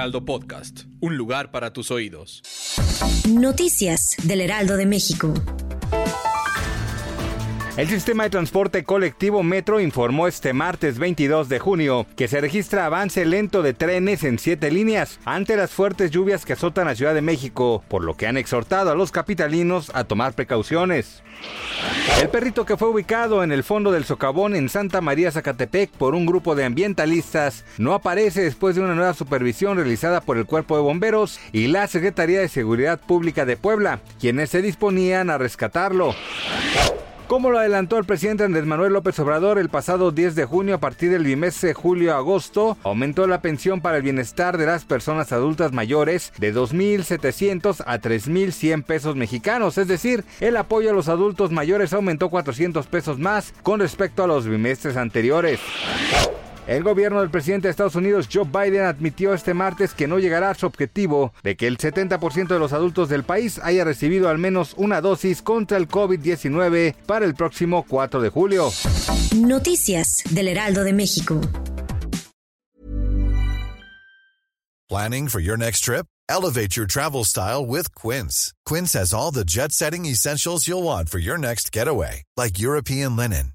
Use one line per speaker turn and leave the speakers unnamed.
Heraldo Podcast. Un lugar para tus oídos.
Noticias del Heraldo de México.
El sistema de transporte colectivo Metro informó este martes 22 de junio que se registra avance lento de trenes en siete líneas ante las fuertes lluvias que azotan la Ciudad de México, por lo que han exhortado a los capitalinos a tomar precauciones. El perrito que fue ubicado en el fondo del socavón en Santa María Zacatepec por un grupo de ambientalistas no aparece después de una nueva supervisión realizada por el Cuerpo de Bomberos y la Secretaría de Seguridad Pública de Puebla, quienes se disponían a rescatarlo. Como lo adelantó el presidente Andrés Manuel López Obrador el pasado 10 de junio a partir del bimestre julio-agosto, aumentó la pensión para el bienestar de las personas adultas mayores de 2.700 a 3.100 pesos mexicanos, es decir, el apoyo a los adultos mayores aumentó 400 pesos más con respecto a los bimestres anteriores. El gobierno del presidente de Estados Unidos, Joe Biden, admitió este martes que no llegará a su objetivo de que el 70% de los adultos del país haya recibido al menos una dosis contra el COVID-19 para el próximo 4 de julio.
Noticias del Heraldo de México.
Planning for your next trip? Elevate your travel style with Quince. Quince has all the jet setting essentials you'll want for your next getaway, like European linen